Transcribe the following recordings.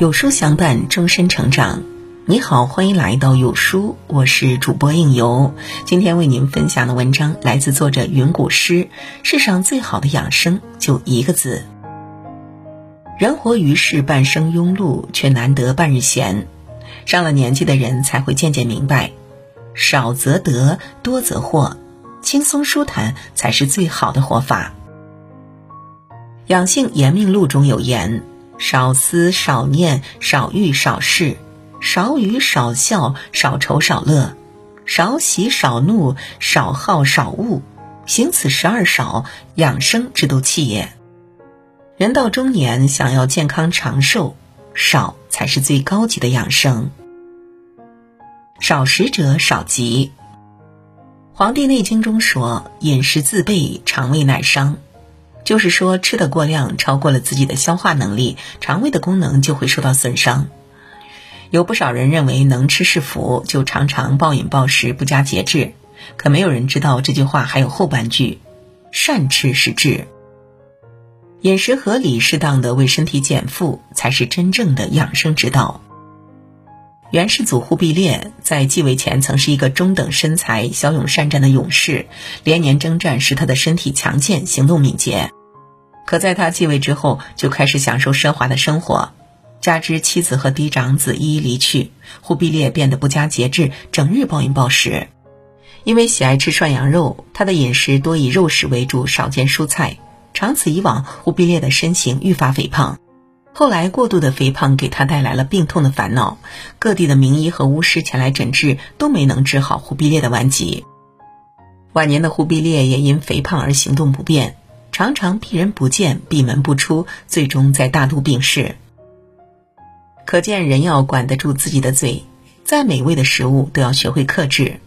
有书相伴，终身成长。你好，欢迎来到有书，我是主播应由。今天为您分享的文章来自作者云谷诗。世上最好的养生就一个字。人活于世，半生庸碌，却难得半日闲。上了年纪的人才会渐渐明白，少则得，多则惑，轻松舒坦才是最好的活法。养性延命录中有言。少思少念少欲少事，少语少笑少愁少乐，少喜少怒少好少恶，行此十二少，养生之都气也。人到中年，想要健康长寿，少才是最高级的养生。少食者少疾，《黄帝内经》中说：“饮食自备，肠胃乃伤。”就是说，吃的过量超过了自己的消化能力，肠胃的功能就会受到损伤。有不少人认为能吃是福，就常常暴饮暴食、不加节制。可没有人知道这句话还有后半句：善吃是智。饮食合理、适当的为身体减负，才是真正的养生之道。元世祖忽必烈在继位前曾是一个中等身材、骁勇善战的勇士，连年征战使他的身体强健、行动敏捷。可在他继位之后，就开始享受奢华的生活，加之妻子和嫡长子一一离去，忽必烈变得不加节制，整日暴饮暴食。因为喜爱吃涮羊肉，他的饮食多以肉食为主，少见蔬菜。长此以往，忽必烈的身形愈发肥胖。后来，过度的肥胖给他带来了病痛的烦恼，各地的名医和巫师前来诊治，都没能治好忽必烈的顽疾。晚年的忽必烈也因肥胖而行动不便，常常避人不见，闭门不出，最终在大都病逝。可见，人要管得住自己的嘴，再美味的食物都要学会克制。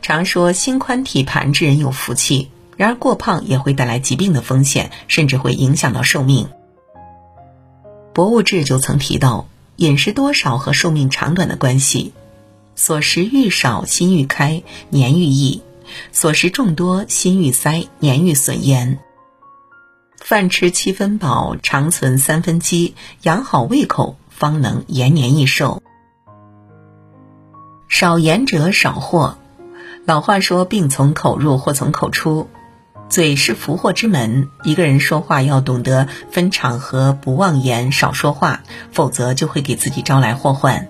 常说心宽体盘之人有福气，然而过胖也会带来疾病的风险，甚至会影响到寿命。博物志就曾提到，饮食多少和寿命长短的关系。所食愈少，心愈开，年愈益；所食众多，心愈塞，年愈损焉。饭吃七分饱，肠存三分饥，养好胃口，方能延年益寿。少言者少祸。老话说：“病从口入，祸从口出。”嘴是福祸之门，一个人说话要懂得分场合，不妄言，少说话，否则就会给自己招来祸患。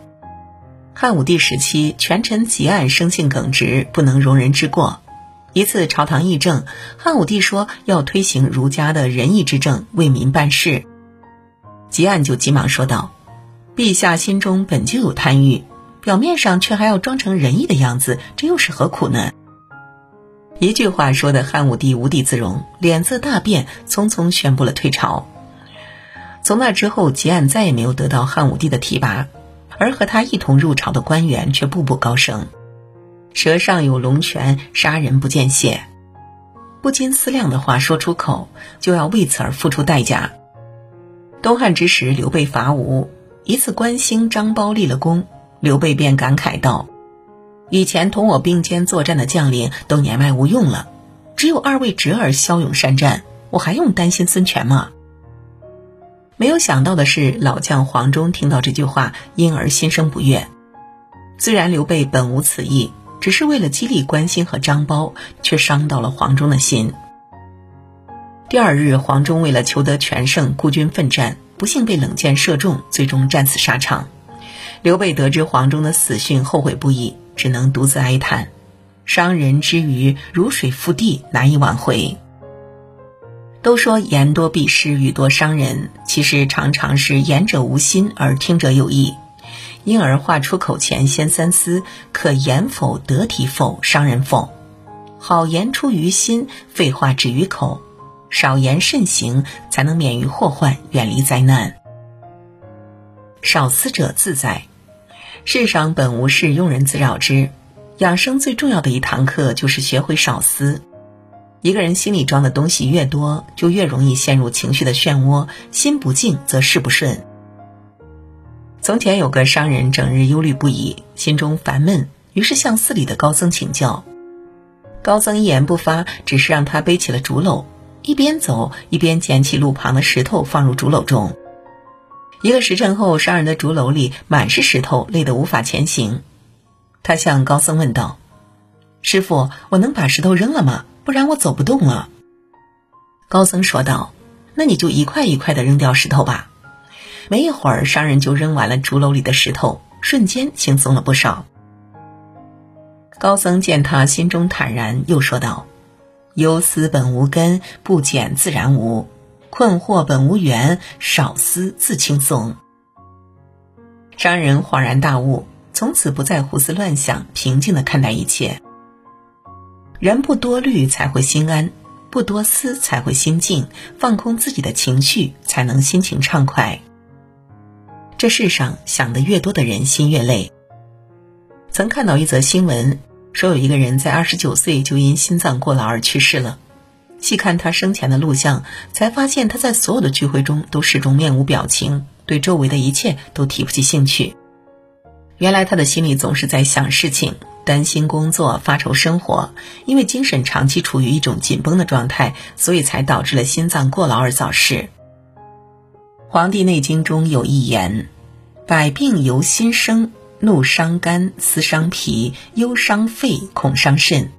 汉武帝时期，权臣汲黯生性耿直，不能容人之过。一次朝堂议政，汉武帝说要推行儒家的仁义之政，为民办事。汲黯就急忙说道：“陛下心中本就有贪欲，表面上却还要装成仁义的样子，这又是何苦呢？”一句话说的汉武帝无地自容，脸色大变，匆匆宣布了退朝。从那之后，汲黯再也没有得到汉武帝的提拔，而和他一同入朝的官员却步步高升。舌上有龙泉，杀人不见血，不经思量的话说出口，就要为此而付出代价。东汉之时，刘备伐吴，一次关兴、张苞立了功，刘备便感慨道。以前同我并肩作战的将领都年迈无用了，只有二位侄儿骁勇善战，我还用担心孙权吗？没有想到的是，老将黄忠听到这句话，因而心生不悦。虽然刘备本无此意，只是为了激励关心和张苞，却伤到了黄忠的心。第二日，黄忠为了求得全胜，孤军奋战，不幸被冷箭射中，最终战死沙场。刘备得知黄忠的死讯，后悔不已。只能独自哀叹，伤人之余如水覆地，难以挽回。都说言多必失，语多伤人，其实常常是言者无心，而听者有意。因而话出口前先三思，可言否？得体否？伤人否？好言出于心，废话止于口，少言慎行，才能免于祸患，远离灾难。少思者自在。世上本无事，庸人自扰之。养生最重要的一堂课就是学会少思。一个人心里装的东西越多，就越容易陷入情绪的漩涡。心不静则事不顺。从前有个商人，整日忧虑不已，心中烦闷，于是向寺里的高僧请教。高僧一言不发，只是让他背起了竹篓，一边走一边捡起路旁的石头放入竹篓中。一个时辰后，商人的竹篓里满是石头，累得无法前行。他向高僧问道：“师傅，我能把石头扔了吗？不然我走不动了。”高僧说道：“那你就一块一块的扔掉石头吧。”没一会儿，商人就扔完了竹篓里的石头，瞬间轻松了不少。高僧见他心中坦然，又说道：“忧思本无根，不减自然无。”困惑本无缘，少思自轻松。商人恍然大悟，从此不再胡思乱想，平静的看待一切。人不多虑才会心安，不多思才会心静，放空自己的情绪，才能心情畅快。这世上想的越多的人心越累。曾看到一则新闻，说有一个人在二十九岁就因心脏过劳而去世了。细看他生前的录像，才发现他在所有的聚会中都始终面无表情，对周围的一切都提不起兴趣。原来他的心里总是在想事情，担心工作，发愁生活。因为精神长期处于一种紧绷的状态，所以才导致了心脏过劳而早逝。《黄帝内经》中有一言：“百病由心生，怒伤肝，思伤脾，忧伤肺，恐伤肾。”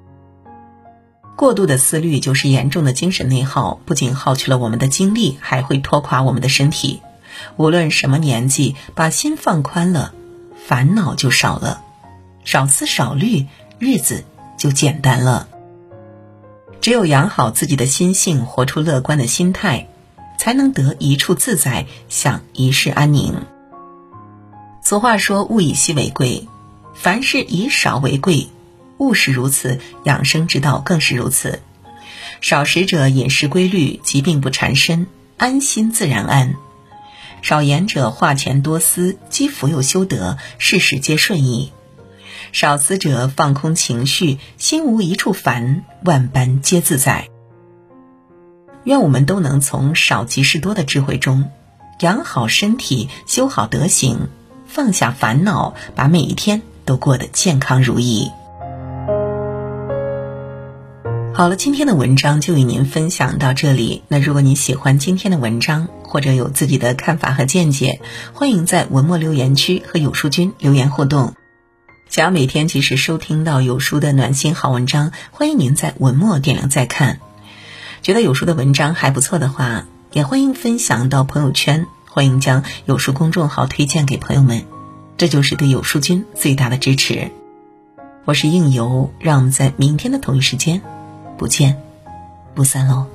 过度的思虑就是严重的精神内耗，不仅耗去了我们的精力，还会拖垮我们的身体。无论什么年纪，把心放宽了，烦恼就少了，少思少虑，日子就简单了。只有养好自己的心性，活出乐观的心态，才能得一处自在，享一世安宁。俗话说：“物以稀为贵，凡事以少为贵。”物是如此，养生之道更是如此。少食者饮食规律，疾病不缠身，安心自然安；少言者话前多思，积福又修德，事事皆顺意；少思者放空情绪，心无一处烦，万般皆自在。愿我们都能从少即是多的智慧中，养好身体，修好德行，放下烦恼，把每一天都过得健康如意。好了，今天的文章就与您分享到这里。那如果您喜欢今天的文章，或者有自己的看法和见解，欢迎在文末留言区和有书君留言互动。想要每天及时收听到有书的暖心好文章，欢迎您在文末点亮再看。觉得有书的文章还不错的话，也欢迎分享到朋友圈，欢迎将有书公众号推荐给朋友们，这就是对有书君最大的支持。我是应由，让我们在明天的同一时间。不见不散喽。